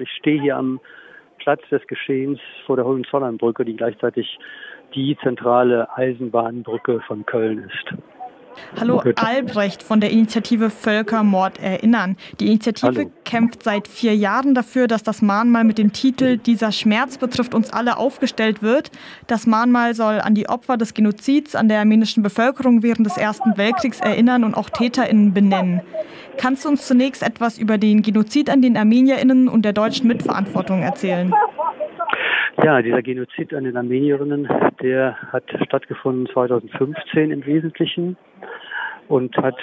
Ich stehe hier am Platz des Geschehens vor der Hohenzollernbrücke, die gleichzeitig die zentrale Eisenbahnbrücke von Köln ist. Hallo Albrecht von der Initiative Völkermord erinnern. Die Initiative Hallo. kämpft seit vier Jahren dafür, dass das Mahnmal mit dem Titel Dieser Schmerz betrifft uns alle aufgestellt wird. Das Mahnmal soll an die Opfer des Genozids an der armenischen Bevölkerung während des Ersten Weltkriegs erinnern und auch TäterInnen benennen. Kannst du uns zunächst etwas über den Genozid an den ArmenierInnen und der deutschen Mitverantwortung erzählen? Ja, dieser Genozid an den Armenierinnen, der hat stattgefunden 2015 im Wesentlichen und hat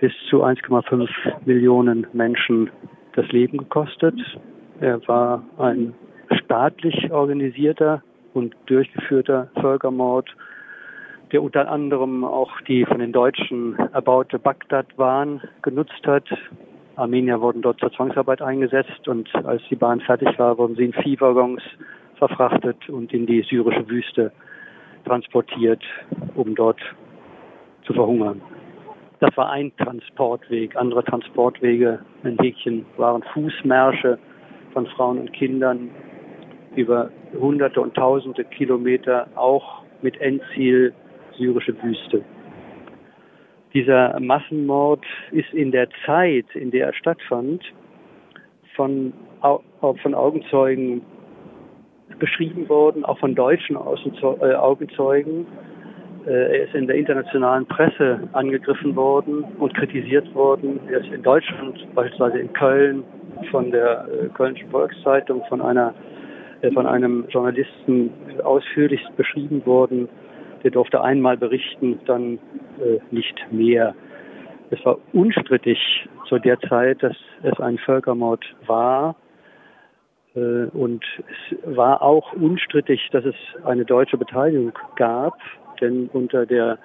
bis zu 1,5 Millionen Menschen das Leben gekostet. Er war ein staatlich organisierter und durchgeführter Völkermord, der unter anderem auch die von den Deutschen erbaute Bagdad-Bahn genutzt hat. Armenier wurden dort zur Zwangsarbeit eingesetzt und als die Bahn fertig war, wurden sie in Viehwaggons verfrachtet und in die syrische Wüste transportiert, um dort zu verhungern. Das war ein Transportweg. Andere Transportwege in Häkchen waren Fußmärsche von Frauen und Kindern über hunderte und tausende Kilometer, auch mit Endziel syrische Wüste. Dieser Massenmord ist in der Zeit, in der er stattfand, von, von Augenzeugen beschrieben worden, auch von deutschen äh, Augenzeugen. Äh, er ist in der internationalen Presse angegriffen worden und kritisiert worden. Er ist in Deutschland, beispielsweise in Köln, von der äh, Kölnischen Volkszeitung, von einer von einem Journalisten ausführlichst beschrieben worden. Der durfte einmal berichten, dann nicht mehr. Es war unstrittig zu der Zeit, dass es ein Völkermord war. Äh, und es war auch unstrittig, dass es eine deutsche Beteiligung gab, denn unter der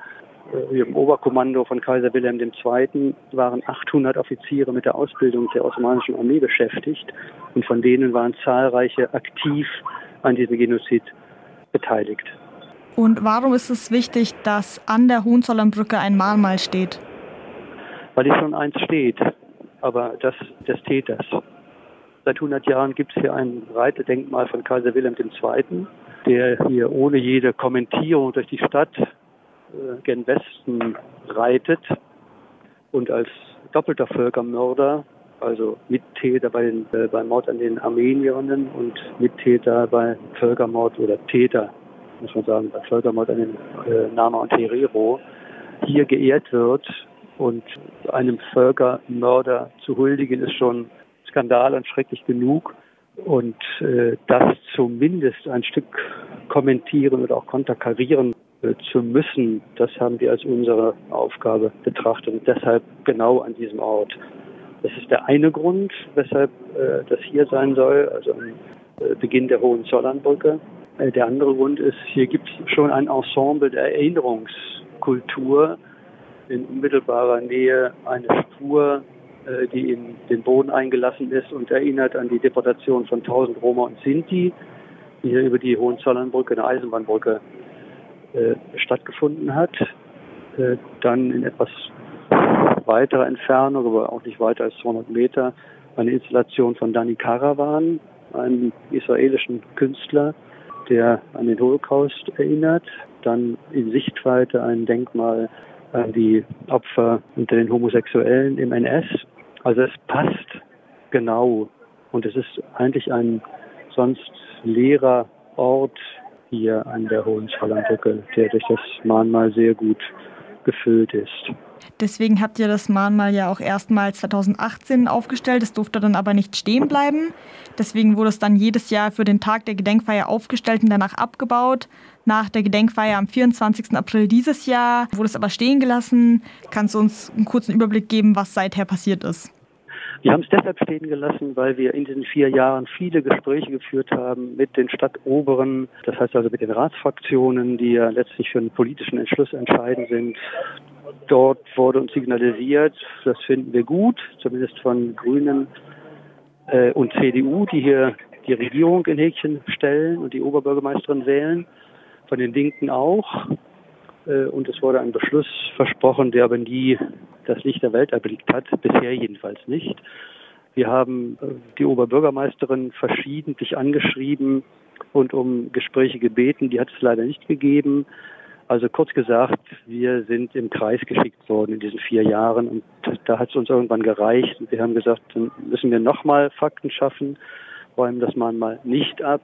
äh, im Oberkommando von Kaiser Wilhelm II. waren 800 Offiziere mit der Ausbildung der Osmanischen Armee beschäftigt und von denen waren zahlreiche aktiv an diesem Genozid beteiligt. Und warum ist es wichtig, dass an der Hohenzollernbrücke ein Mahnmal steht? Weil hier schon eins steht, aber das des Täters. Seit 100 Jahren gibt es hier ein Reitedenkmal von Kaiser Wilhelm II., der hier ohne jede Kommentierung durch die Stadt äh, gen Westen reitet und als doppelter Völkermörder, also Mittäter bei den, äh, beim Mord an den Armenierinnen und Mittäter bei Völkermord oder Täter, muss man sagen, bei Völkermord an den äh, Nama und Herero, hier geehrt wird und einem Völkermörder zu huldigen ist schon Skandal und schrecklich genug. Und äh, das zumindest ein Stück kommentieren oder auch konterkarieren äh, zu müssen, das haben wir als unsere Aufgabe betrachtet und deshalb genau an diesem Ort. Das ist der eine Grund, weshalb äh, das hier sein soll, also am äh, Beginn der Hohenzollernbrücke. Äh, der andere Grund ist, hier gibt es schon ein Ensemble der Erinnerungskultur in unmittelbarer Nähe eine Spur die in den Boden eingelassen ist und erinnert an die Deportation von 1000 Roma und Sinti, die hier über die Hohenzollernbrücke, eine Eisenbahnbrücke, äh, stattgefunden hat. Äh, dann in etwas weiterer Entfernung, aber auch nicht weiter als 200 Meter, eine Installation von Dani Karawan, einem israelischen Künstler, der an den Holocaust erinnert. Dann in Sichtweite ein Denkmal an die Opfer unter den Homosexuellen im NS. Also es passt genau. Und es ist eigentlich ein sonst leerer Ort hier an der Hohenzollernbrücke, der durch das Mahnmal sehr gut gefüllt ist. Deswegen habt ihr das Mahnmal ja auch erstmals 2018 aufgestellt. Es durfte dann aber nicht stehen bleiben. Deswegen wurde es dann jedes Jahr für den Tag der Gedenkfeier aufgestellt und danach abgebaut. Nach der Gedenkfeier am 24. April dieses Jahr wurde es aber stehen gelassen. Kannst du uns einen kurzen Überblick geben, was seither passiert ist? Wir haben es deshalb stehen gelassen, weil wir in diesen vier Jahren viele Gespräche geführt haben mit den Stadtoberen, das heißt also mit den Ratsfraktionen, die ja letztlich für einen politischen Entschluss entscheidend sind. Dort wurde uns signalisiert, das finden wir gut, zumindest von Grünen äh, und CDU, die hier die Regierung in Häkchen stellen und die Oberbürgermeisterin wählen, von den Linken auch. Äh, und es wurde ein Beschluss versprochen, der aber nie das Licht der Welt erblickt hat, bisher jedenfalls nicht. Wir haben äh, die Oberbürgermeisterin verschiedentlich angeschrieben und um Gespräche gebeten. Die hat es leider nicht gegeben. Also kurz gesagt, wir sind im Kreis geschickt worden in diesen vier Jahren und da hat es uns irgendwann gereicht. Und wir haben gesagt, dann müssen wir nochmal Fakten schaffen, räumen das mal nicht ab,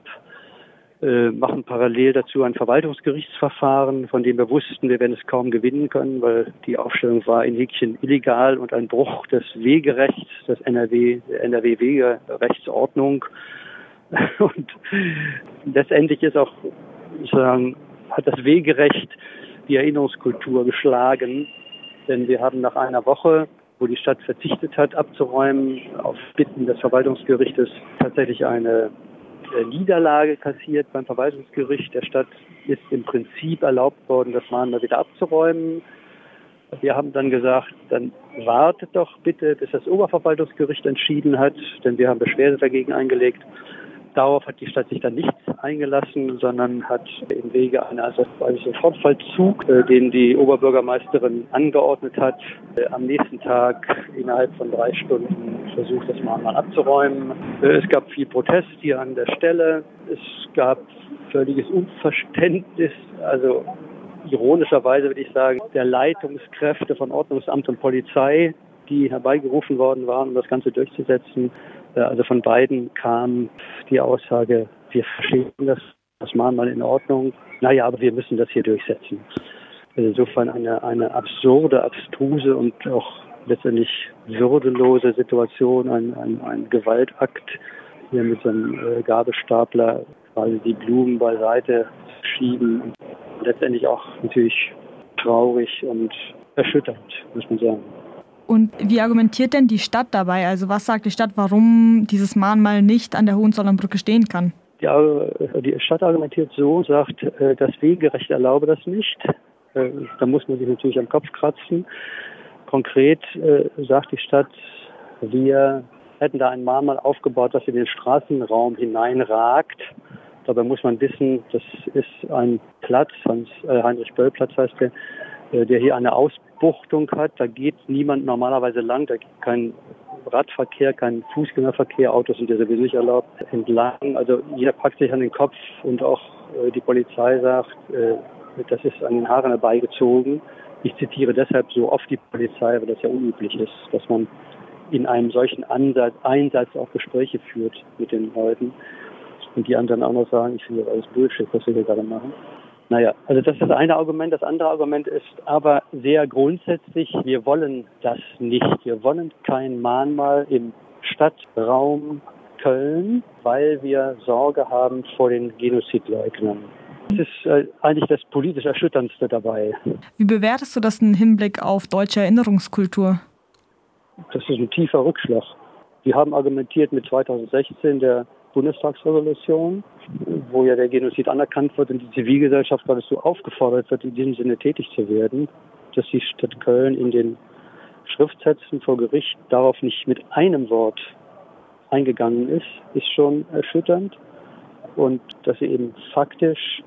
äh, machen parallel dazu ein Verwaltungsgerichtsverfahren, von dem wir wussten, wir werden es kaum gewinnen können, weil die Aufstellung war in Häkchen illegal und ein Bruch des Wegerechts, des NRW, NRW-Wegerechtsordnung. Und letztendlich ist auch, sagen, hat das Wegerecht die Erinnerungskultur geschlagen. Denn wir haben nach einer Woche, wo die Stadt verzichtet hat, abzuräumen, auf Bitten des Verwaltungsgerichtes tatsächlich eine Niederlage kassiert beim Verwaltungsgericht. Der Stadt ist im Prinzip erlaubt worden, das Mahnmal wieder abzuräumen. Wir haben dann gesagt, dann wartet doch bitte, bis das Oberverwaltungsgericht entschieden hat, denn wir haben Beschwerde dagegen eingelegt. Darauf hat die Stadt sich dann nicht eingelassen, sondern hat im Wege einer Sofortvollzug, äh, den die Oberbürgermeisterin angeordnet hat, äh, am nächsten Tag innerhalb von drei Stunden versucht, das Mahnmal abzuräumen. Äh, es gab viel Protest hier an der Stelle. Es gab völliges Unverständnis, also ironischerweise würde ich sagen, der Leitungskräfte von Ordnungsamt und Polizei, die herbeigerufen worden waren, um das Ganze durchzusetzen. Äh, also von beiden kam die Aussage, wir verstehen das, das Mahnmal in Ordnung. Naja, aber wir müssen das hier durchsetzen. Also insofern eine, eine absurde, abstruse und auch letztendlich würdelose Situation, ein, ein, ein Gewaltakt, hier mit so einem äh, Gabelstapler quasi die Blumen beiseite schieben und letztendlich auch natürlich traurig und erschütternd, muss man sagen. Und wie argumentiert denn die Stadt dabei? Also was sagt die Stadt, warum dieses Mahnmal nicht an der Hohenzollernbrücke stehen kann? Ja, die Stadt argumentiert so, sagt, äh, das Wegerecht erlaube das nicht. Äh, da muss man sich natürlich am Kopf kratzen. Konkret äh, sagt die Stadt, wir hätten da ein Mahnmal aufgebaut, das in den Straßenraum hineinragt. Dabei muss man wissen, das ist ein Platz, Heinrich-Böll-Platz heißt der, der hier eine Ausbildung Buchtung hat. Da geht niemand normalerweise lang. Da gibt kein Radverkehr, kein Fußgängerverkehr. Autos sind ja sowieso nicht erlaubt. Entlang. Also jeder packt sich an den Kopf und auch äh, die Polizei sagt, äh, das ist an den Haaren herbeigezogen. Ich zitiere deshalb so oft die Polizei, weil das ja unüblich ist, dass man in einem solchen Ansatz, Einsatz auch Gespräche führt mit den Leuten. Und die anderen auch noch sagen, ich finde das alles Bullshit, was wir hier gerade machen. Naja, also das ist das eine Argument. Das andere Argument ist aber sehr grundsätzlich, wir wollen das nicht. Wir wollen kein Mahnmal im Stadtraum Köln, weil wir Sorge haben vor den Genozidleugnern. Das ist äh, eigentlich das politisch Erschütterndste dabei. Wie bewertest du das im Hinblick auf deutsche Erinnerungskultur? Das ist ein tiefer Rückschlag. Wir haben argumentiert mit 2016 der Bundestagsresolution, wo ja der Genozid anerkannt wird und die Zivilgesellschaft geradezu aufgefordert wird, in diesem Sinne tätig zu werden, dass die Stadt Köln in den Schriftsätzen vor Gericht darauf nicht mit einem Wort eingegangen ist, ist schon erschütternd. Und dass sie eben faktisch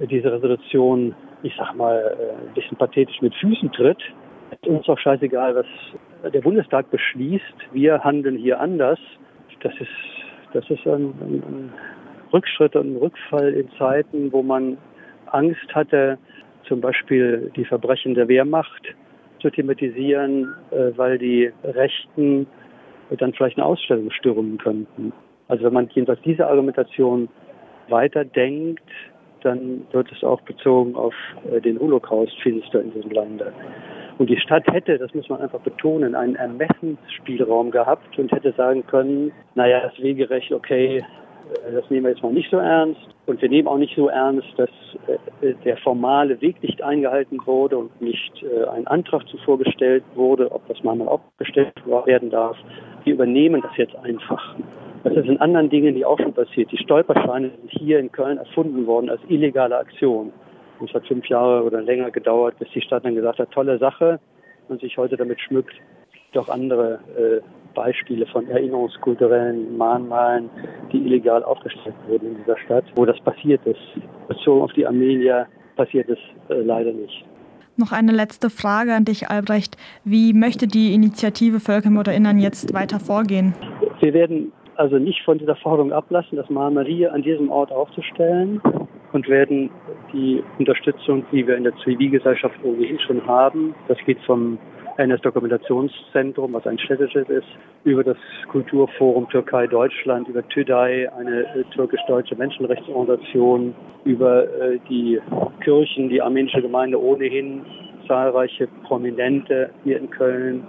diese Resolution, ich sag mal, ein bisschen pathetisch mit Füßen tritt. Ist uns auch scheißegal, was der Bundestag beschließt. Wir handeln hier anders. Das ist das ist ein, ein, Rückschritt und ein Rückfall in Zeiten, wo man Angst hatte, zum Beispiel die Verbrechen der Wehrmacht zu thematisieren, äh, weil die Rechten dann vielleicht eine Ausstellung stürmen könnten. Also wenn man jedenfalls diese Argumentation weiterdenkt, dann wird es auch bezogen auf äh, den Holocaust finster in diesem Lande. Und die Stadt hätte, das muss man einfach betonen, einen Ermessensspielraum gehabt und hätte sagen können, naja, das Wegerecht, okay, äh, das nehmen wir jetzt mal nicht so ernst. Und wir nehmen auch nicht so ernst, dass äh, der formale Weg nicht eingehalten wurde und nicht äh, ein Antrag zuvor gestellt wurde, ob das mal aufgestellt werden darf. Wir übernehmen das jetzt einfach. Das ist in anderen Dingen, die auch schon passiert. Die Stolpersteine sind hier in Köln erfunden worden als illegale Aktion. Es hat fünf Jahre oder länger gedauert, bis die Stadt dann gesagt hat, tolle Sache und sich heute damit schmückt. Doch andere äh, Beispiele von erinnerungskulturellen Mahnmalen, die illegal aufgestellt wurden in dieser Stadt, wo das passiert ist. Bezogen auf die Armenier passiert es äh, leider nicht. Noch eine letzte Frage an dich, Albrecht. Wie möchte die Initiative VölkermörderInnen jetzt weiter vorgehen? Wir werden also nicht von dieser Forderung ablassen, das Mahnmal hier an diesem Ort aufzustellen und werden die Unterstützung, die wir in der Zivilgesellschaft ohnehin schon haben, das geht vom NS-Dokumentationszentrum, was ein städtisches ist, über das Kulturforum Türkei Deutschland, über TÜDAI, eine äh, türkisch-deutsche Menschenrechtsorganisation, über äh, die Kirchen, die armenische Gemeinde ohnehin, zahlreiche Prominente hier in Köln.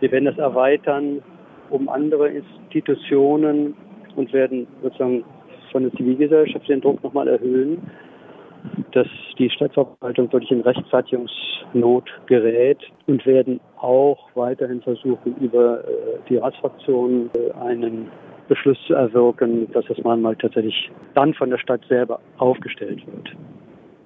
Wir werden das erweitern um andere Institutionen und werden sozusagen von der Zivilgesellschaft den Druck nochmal erhöhen, dass die Stadtverwaltung wirklich in Rechtfertigungsnot gerät und werden auch weiterhin versuchen, über äh, die Ratsfraktionen äh, einen Beschluss zu erwirken, dass das Mahnmal tatsächlich dann von der Stadt selber aufgestellt wird.